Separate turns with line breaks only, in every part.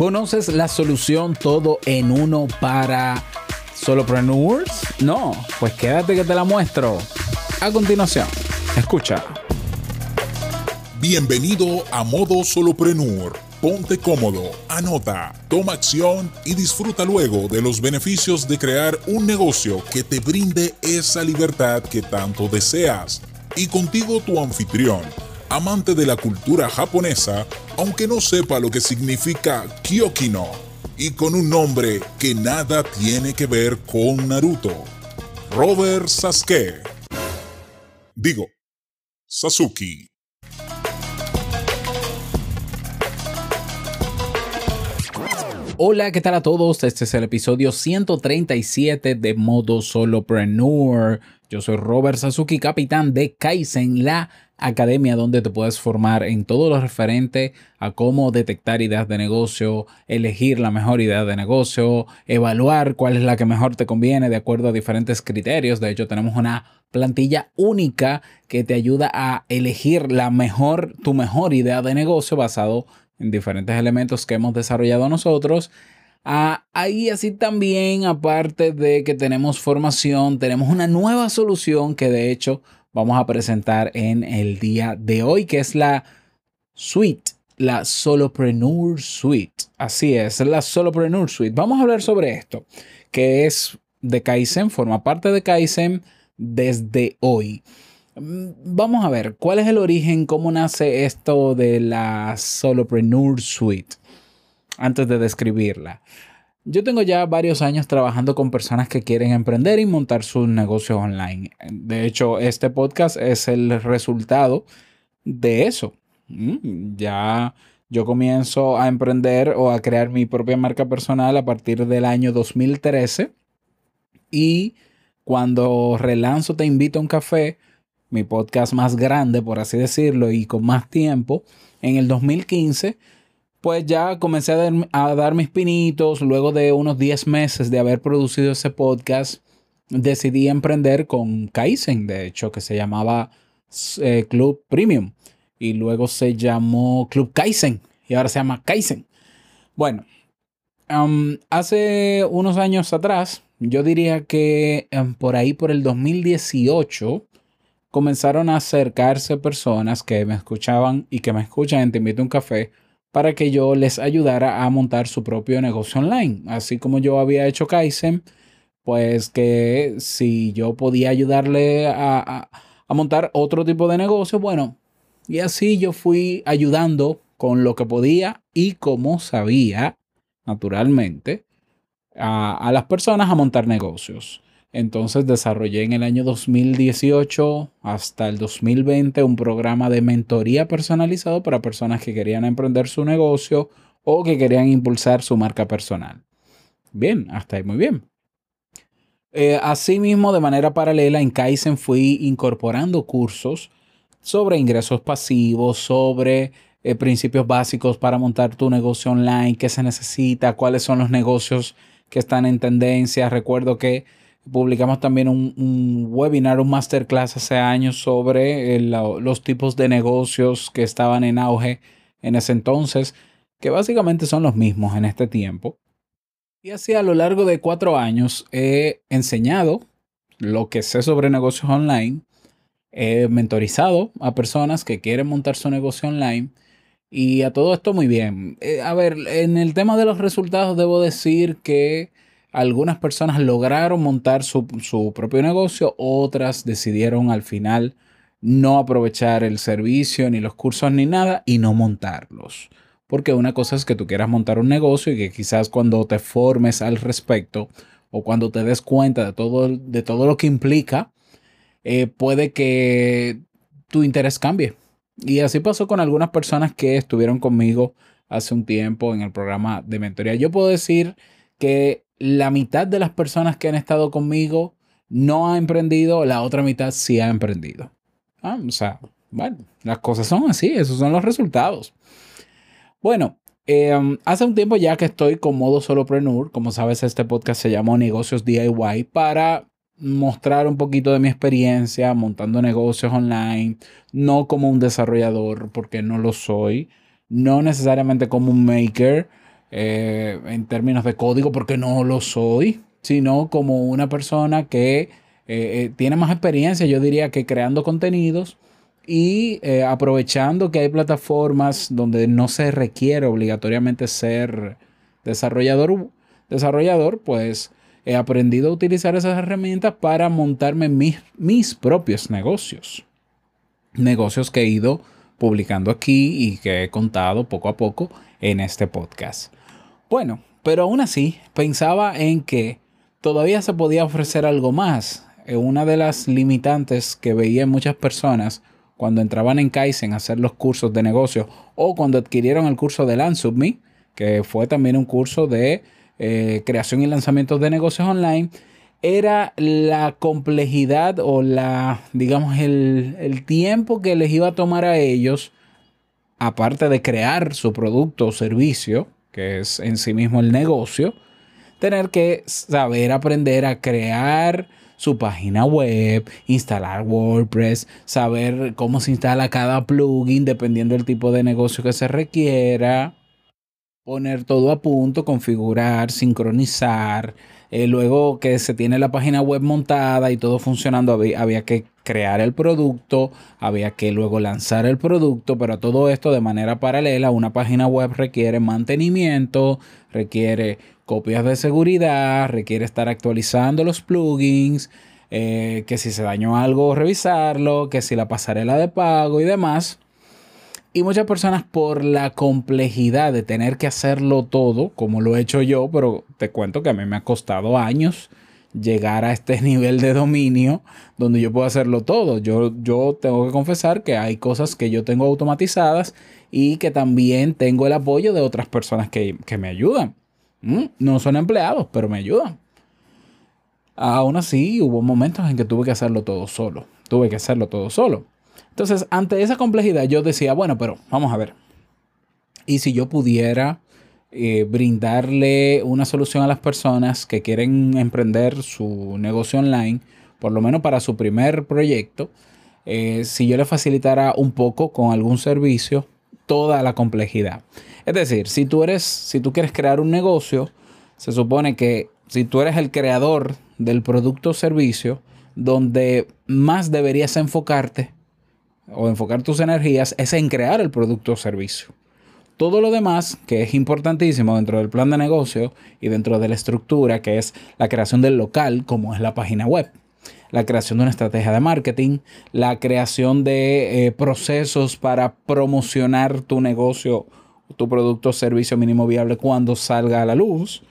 ¿Conoces la solución todo en uno para solopreneurs? No, pues quédate que te la muestro. A continuación, escucha.
Bienvenido a Modo Solopreneur. Ponte cómodo, anota, toma acción y disfruta luego de los beneficios de crear un negocio que te brinde esa libertad que tanto deseas. Y contigo tu anfitrión amante de la cultura japonesa, aunque no sepa lo que significa Kyokino, y con un nombre que nada tiene que ver con Naruto. Robert Sasuke. Digo, Sasuke.
Hola, ¿qué tal a todos? Este es el episodio 137 de Modo Solopreneur. Yo soy Robert Sasuki, capitán de Kaizen, la academia donde te puedes formar en todo lo referente a cómo detectar ideas de negocio, elegir la mejor idea de negocio, evaluar cuál es la que mejor te conviene de acuerdo a diferentes criterios. De hecho, tenemos una plantilla única que te ayuda a elegir la mejor, tu mejor idea de negocio basado en diferentes elementos que hemos desarrollado nosotros. Ah, ahí así también, aparte de que tenemos formación, tenemos una nueva solución que de hecho vamos a presentar en el día de hoy, que es la suite, la Solopreneur Suite. Así es, la Solopreneur Suite. Vamos a hablar sobre esto, que es de Kaizen, forma parte de Kaizen desde hoy. Mm, vamos a ver, ¿cuál es el origen? ¿Cómo nace esto de la Solopreneur Suite? Antes de describirla. Yo tengo ya varios años trabajando con personas que quieren emprender y montar sus negocios online. De hecho, este podcast es el resultado de eso. Mm, ya yo comienzo a emprender o a crear mi propia marca personal a partir del año 2013 y cuando relanzo Te invito a un café, mi podcast más grande, por así decirlo, y con más tiempo, en el 2015, pues ya comencé a dar, mis pinitos. Luego de unos 10 meses de haber producido ese podcast, decidí emprender con Kaizen, de hecho, que se llamaba eh, Club Premium. Y luego se llamó Club Kaizen. Y ahora se llama Kaizen. Bueno, hace unos años atrás, yo diría que por ahí, por el 2018, comenzaron a acercarse personas que me escuchaban y que me escuchan en Te invito a un café para que yo les ayudara a montar su propio negocio online. Así como yo había hecho Kaizen, pues que si yo podía ayudarle a, a montar otro tipo de negocio, bueno, y así yo fui ayudando con lo que podía y como sabía, naturalmente, a, a las personas a montar negocios. Entonces desarrollé en el año 2018 hasta el 2020 un programa de mentoría personalizado para personas que querían emprender su negocio o que querían impulsar su marca personal. Bien, hasta ahí muy bien. Eh, asimismo, de manera paralela, en Kaizen fui incorporando cursos sobre ingresos pasivos, sobre eh, principios básicos para montar tu negocio online, qué se necesita, cuáles son los negocios que están en tendencia. Recuerdo que Publicamos también un, webinar, un masterclass hace años sobre los tipos de negocios que estaban en auge en ese entonces, que básicamente son los mismos en este tiempo. Y así a lo largo de cuatro años he enseñado lo que sé sobre negocios online, he mentorizado a personas que quieren montar su negocio online y a todo esto muy bien. Eh, a ver, en el tema de los resultados debo decir que algunas personas lograron montar su, propio negocio, otras decidieron al final no aprovechar el servicio, ni los cursos, ni nada, y no montarlos. Porque una cosa es que tú quieras montar un negocio y que quizás cuando te formes al respecto o cuando te des cuenta de todo, de todo lo que implica, eh, puede que tu interés cambie. Y así pasó con algunas personas que estuvieron conmigo hace un tiempo en el programa de mentoría. Yo puedo decir que la mitad de las personas que han estado conmigo no ha emprendido, la otra mitad sí ha emprendido. Ah, o sea, bueno, las cosas son así, esos son los resultados. Bueno, em, hace un tiempo ya que estoy con modo solopreneur, como sabes, este podcast se llamó Negocios DIY para mostrar un poquito de mi experiencia montando negocios online, no como un desarrollador, porque no lo soy, no necesariamente como un maker, eh, en términos de código, porque no lo soy, sino como una persona que eh, tiene más experiencia, yo diría que creando contenidos y aprovechando que hay plataformas donde no se requiere obligatoriamente ser desarrollador, desarrollador pues he aprendido a utilizar esas herramientas para montarme mis, mis propios negocios. Negocios que he ido publicando aquí y que he contado poco a poco en este podcast. Bueno, pero aún así pensaba en que todavía se podía ofrecer algo más. Eh, una de las limitantes que veía en muchas personas cuando entraban en Kaizen a hacer los cursos de negocio o cuando adquirieron el curso de Me, que fue también un curso de eh, creación y lanzamiento de negocios online, era la complejidad o la, digamos, el, el tiempo que les iba a tomar a ellos, aparte de crear su producto o servicio, que es en sí mismo el negocio, tener que saber aprender a crear su página web, instalar WordPress, saber cómo se instala cada plugin dependiendo del tipo de negocio que se requiera, poner todo a punto, configurar, sincronizar. Eh, luego que se tiene la página web montada y todo funcionando, había, que crear el producto, había que luego lanzar el producto, pero todo esto de manera paralela, una página web requiere mantenimiento, requiere copias de seguridad, requiere estar actualizando los plugins, eh, que si se dañó algo, revisarlo, que si la pasarela de pago y demás. Y muchas personas por la complejidad de tener que hacerlo todo, como lo he hecho yo, pero te cuento que a mí me ha costado años llegar a este nivel de dominio donde yo puedo hacerlo todo. Yo, yo tengo que confesar que hay cosas que yo tengo automatizadas y que también tengo el apoyo de otras personas que, me ayudan. Mm, no son empleados, pero me ayudan. Aún así, hubo momentos en que tuve que hacerlo todo solo. Tuve que hacerlo todo solo. Entonces, ante esa complejidad, yo decía, bueno, pero vamos a ver. Y si yo pudiera eh, brindarle una solución a las personas que quieren emprender su negocio online, por lo menos para su primer proyecto, eh, si yo le facilitara un poco con algún servicio toda la complejidad. Es decir, si tú eres, si tú quieres crear un negocio, se supone que si tú eres el creador del producto o servicio, donde más deberías enfocarte o enfocar tus energías es en crear el producto o servicio. Todo lo demás, que es importantísimo dentro del plan de negocio y dentro de la estructura, que es la creación del local, como es la página web, la creación de una estrategia de marketing, la creación de eh, procesos para promocionar tu negocio, tu producto o servicio mínimo viable cuando salga a la luz.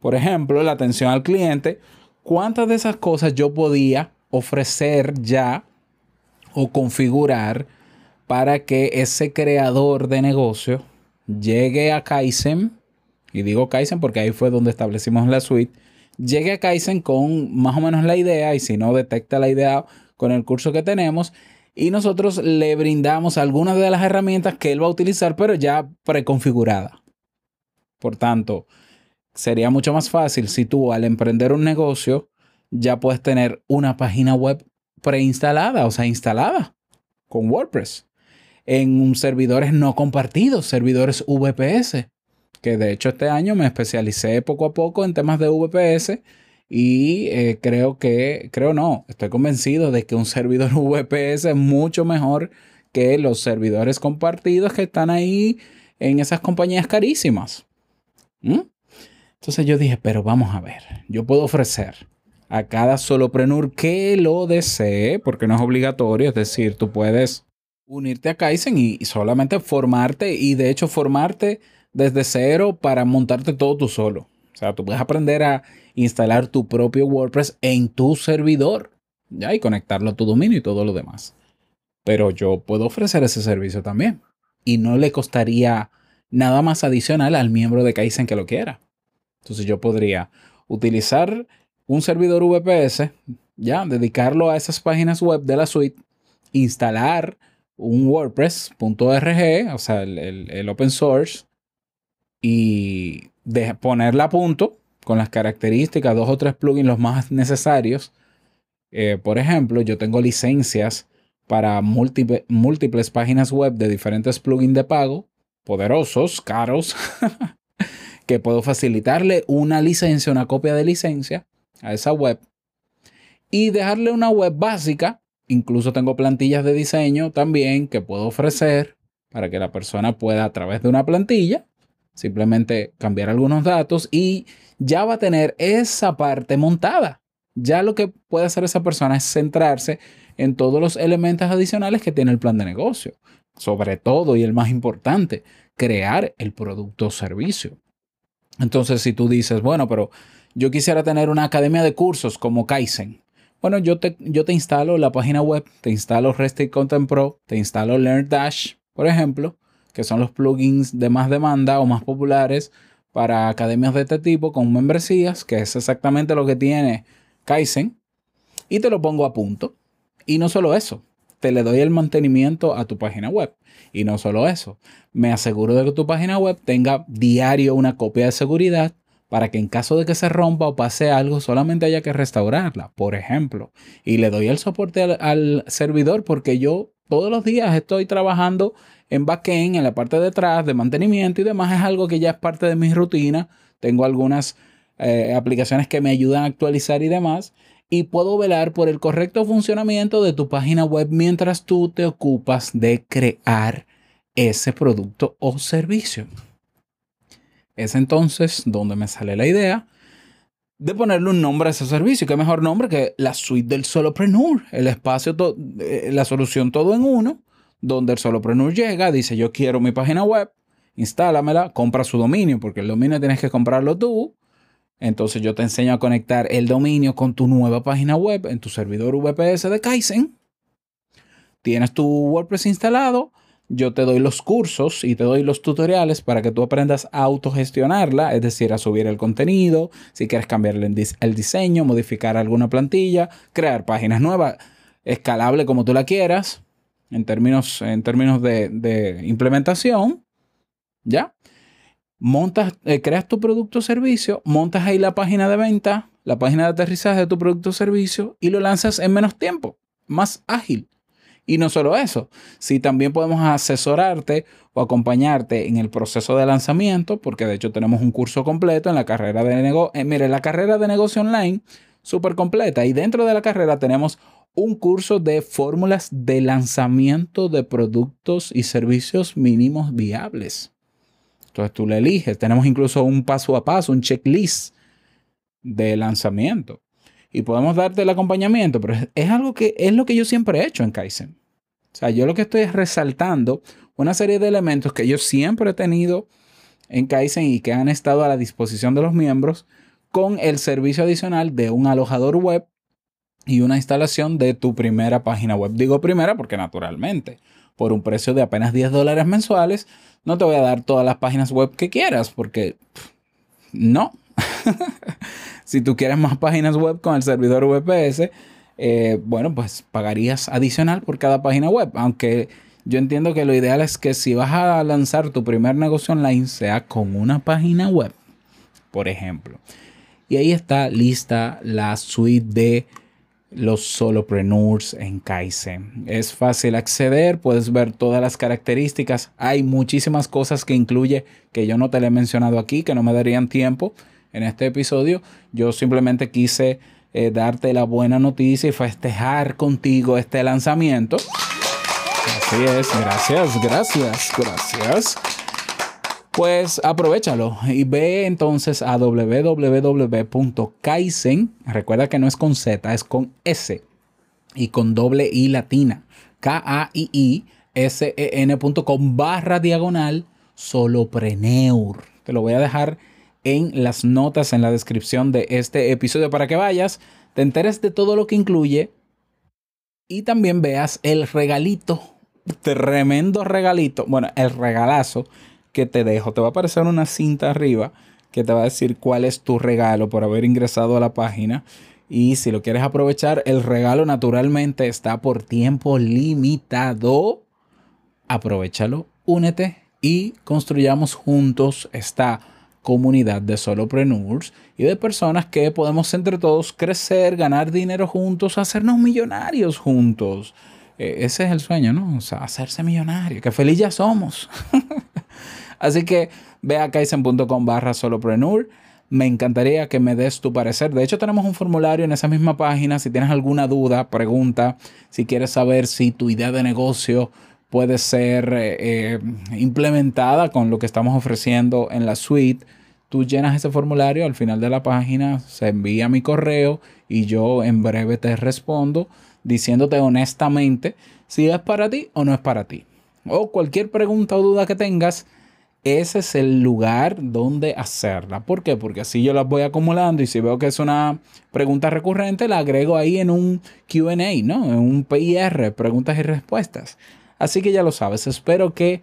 Por ejemplo, la atención al cliente. ¿Cuántas de esas cosas yo podía ofrecer ya o configurar para que ese creador de negocio llegue a Kaizen, y digo Kaizen porque ahí fue donde establecimos la suite, llegue a Kaizen con más o menos la idea y si no detecta la idea con el curso que tenemos y nosotros le brindamos algunas de las herramientas que él va a utilizar pero ya preconfigurada. Por tanto, sería mucho más fácil si tú al emprender un negocio ya puedes tener una página web preinstalada, o sea, instalada con WordPress en servidores no compartidos, servidores VPS, que de hecho este año me especialicé poco a poco en temas de VPS y eh, creo que, creo no, estoy convencido de que un servidor VPS es mucho mejor que los servidores compartidos que están ahí en esas compañías carísimas. Entonces yo dije, pero vamos a ver, yo puedo ofrecer a cada soloprenur que lo desee, porque no es obligatorio, es decir, tú puedes unirte a Kaizen y, solamente formarte y de hecho formarte desde cero para montarte todo tú solo. O sea, tú puedes aprender a instalar tu propio WordPress en tu servidor ¿ya? y conectarlo a tu dominio y todo lo demás. Pero yo puedo ofrecer ese servicio también y no le costaría nada más adicional al miembro de Kaizen que lo quiera. Entonces yo podría utilizar un servidor VPS, ya, dedicarlo a esas páginas web de la suite, instalar un WordPress.org, o sea, el, open source, y de ponerla a punto con las características, dos o tres plugins los más necesarios. Eh, por ejemplo, yo tengo licencias para múltiples páginas web de diferentes plugins de pago, poderosos, caros, que puedo facilitarle una licencia, una copia de licencia a esa web y dejarle una web básica. Incluso tengo plantillas de diseño también que puedo ofrecer para que la persona pueda a través de una plantilla simplemente cambiar algunos datos y ya va a tener esa parte montada. Ya lo que puede hacer esa persona es centrarse en todos los elementos adicionales que tiene el plan de negocio. Sobre todo y el más importante, crear el producto o servicio. Entonces, si tú dices, bueno, pero yo quisiera tener una academia de cursos como Kaizen. Bueno, yo te, yo te instalo la página web, te instalo Restate Content Pro, te instalo LearnDash, por ejemplo, que son los plugins de más demanda o más populares para academias de este tipo con membresías, que es exactamente lo que tiene Kaizen, y te lo pongo a punto. Y no solo eso, te le doy el mantenimiento a tu página web. Y no solo eso, me aseguro de que tu página web tenga diario una copia de seguridad para que en caso de que se rompa o pase algo, solamente haya que restaurarla, por ejemplo. Y le doy el soporte al, servidor porque yo todos los días estoy trabajando en backend, en la parte de atrás, de mantenimiento y demás. Es algo que ya es parte de mi rutina. Tengo algunas eh, aplicaciones que me ayudan a actualizar y demás. Y puedo velar por el correcto funcionamiento de tu página web mientras tú te ocupas de crear ese producto o servicio. Es entonces donde me sale la idea de ponerle un nombre a ese servicio. ¿Qué mejor nombre que la suite del solopreneur? El espacio, eh, la solución todo en uno, donde el solopreneur llega, dice yo quiero mi página web, instálamela, compra su dominio, porque el dominio tienes que comprarlo tú. Entonces yo te enseño a conectar el dominio con tu nueva página web en tu servidor VPS de Kaizen. Tienes tu WordPress instalado, yo te doy los cursos y te doy los tutoriales para que tú aprendas a autogestionarla, es decir, a subir el contenido, si quieres cambiarle el diseño, modificar alguna plantilla, crear páginas nuevas, escalable como tú la quieras, en términos, en términos de, implementación, ¿ya? Montas, eh, creas tu producto o servicio, montas ahí la página de venta, la página de aterrizaje de tu producto o servicio y lo lanzas en menos tiempo, más ágil. Y no solo eso, si también podemos asesorarte o acompañarte en el proceso de lanzamiento, porque de hecho tenemos un curso completo en la carrera de negocio, eh, mire, la carrera de negocio online, súper completa. Y dentro de la carrera tenemos un curso de fórmulas de lanzamiento de productos y servicios mínimos viables. Entonces tú le eliges. Tenemos incluso un paso a paso, un checklist de lanzamiento y podemos darte el acompañamiento, pero es, algo que es lo que yo siempre he hecho en Kaizen. O sea, yo lo que estoy es resaltando una serie de elementos que yo siempre he tenido en Kaizen y que han estado a la disposición de los miembros con el servicio adicional de un alojador web y una instalación de tu primera página web. Digo primera porque naturalmente, por un precio de apenas 10 dólares mensuales, no te voy a dar todas las páginas web que quieras porque no. si tú quieres más páginas web con el servidor VPS, eh, bueno, pues pagarías adicional por cada página web. Aunque yo entiendo que lo ideal es que si vas a lanzar tu primer negocio online sea con una página web, por ejemplo. Y ahí está lista la suite de los solopreneurs en Kaizen. Es fácil acceder, puedes ver todas las características. Hay muchísimas cosas que incluye que yo no te le he mencionado aquí, que no me darían tiempo en este episodio. Yo simplemente quise eh, darte la buena noticia y festejar contigo este lanzamiento. Así es, gracias, gracias, gracias. Pues aprovechalo y ve entonces a www.kaizen. Recuerda que no es con Z, es con S y con doble I latina. K-A-I-I-S-E-N.com barra diagonal solopreneur. Te lo voy a dejar en las notas, en la descripción de este episodio para que vayas, te enteres de todo lo que incluye y también veas el regalito, tremendo regalito, bueno, el regalazo que te dejo. Te va a aparecer una cinta arriba que te va a decir cuál es tu regalo por haber ingresado a la página. Y si lo quieres aprovechar, el regalo naturalmente está por tiempo limitado. Aprovechalo, únete y construyamos juntos esta comunidad de solopreneurs y de personas que podemos entre todos crecer, ganar dinero juntos, hacernos millonarios juntos. E, ese es el sueño, ¿no? O sea, hacerse millonario. Que feliz ya somos. Así que ve a kaizen.com barra solopreneur. Me encantaría que me des tu parecer. De hecho, tenemos un formulario en esa misma página. Si tienes alguna duda, pregunta. Si quieres saber si tu idea de negocio puede ser eh, eh, implementada con lo que estamos ofreciendo en la suite, tú llenas ese formulario al final de la página, se envía mi correo y yo en breve te respondo diciéndote honestamente si es para ti o no es para ti. O cualquier pregunta o duda que tengas, ese es el lugar donde hacerla. ¿Por qué? Porque así yo las voy acumulando y si veo que es una pregunta recurrente, la agrego ahí en un QA, ¿no? En un PIR, preguntas y respuestas. Así que ya lo sabes, espero que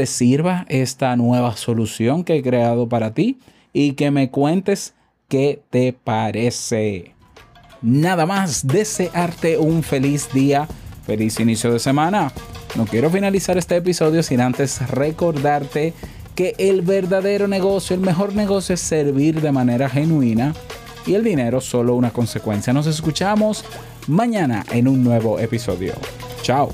te sirva esta nueva solución que he creado para ti y que me cuentes qué te parece. Nada más, desearte un feliz día, feliz inicio de semana. No quiero finalizar este episodio sin antes recordarte que el verdadero negocio, el mejor negocio es servir de manera genuina y el dinero solo una consecuencia. Nos escuchamos mañana en un nuevo episodio. Chao.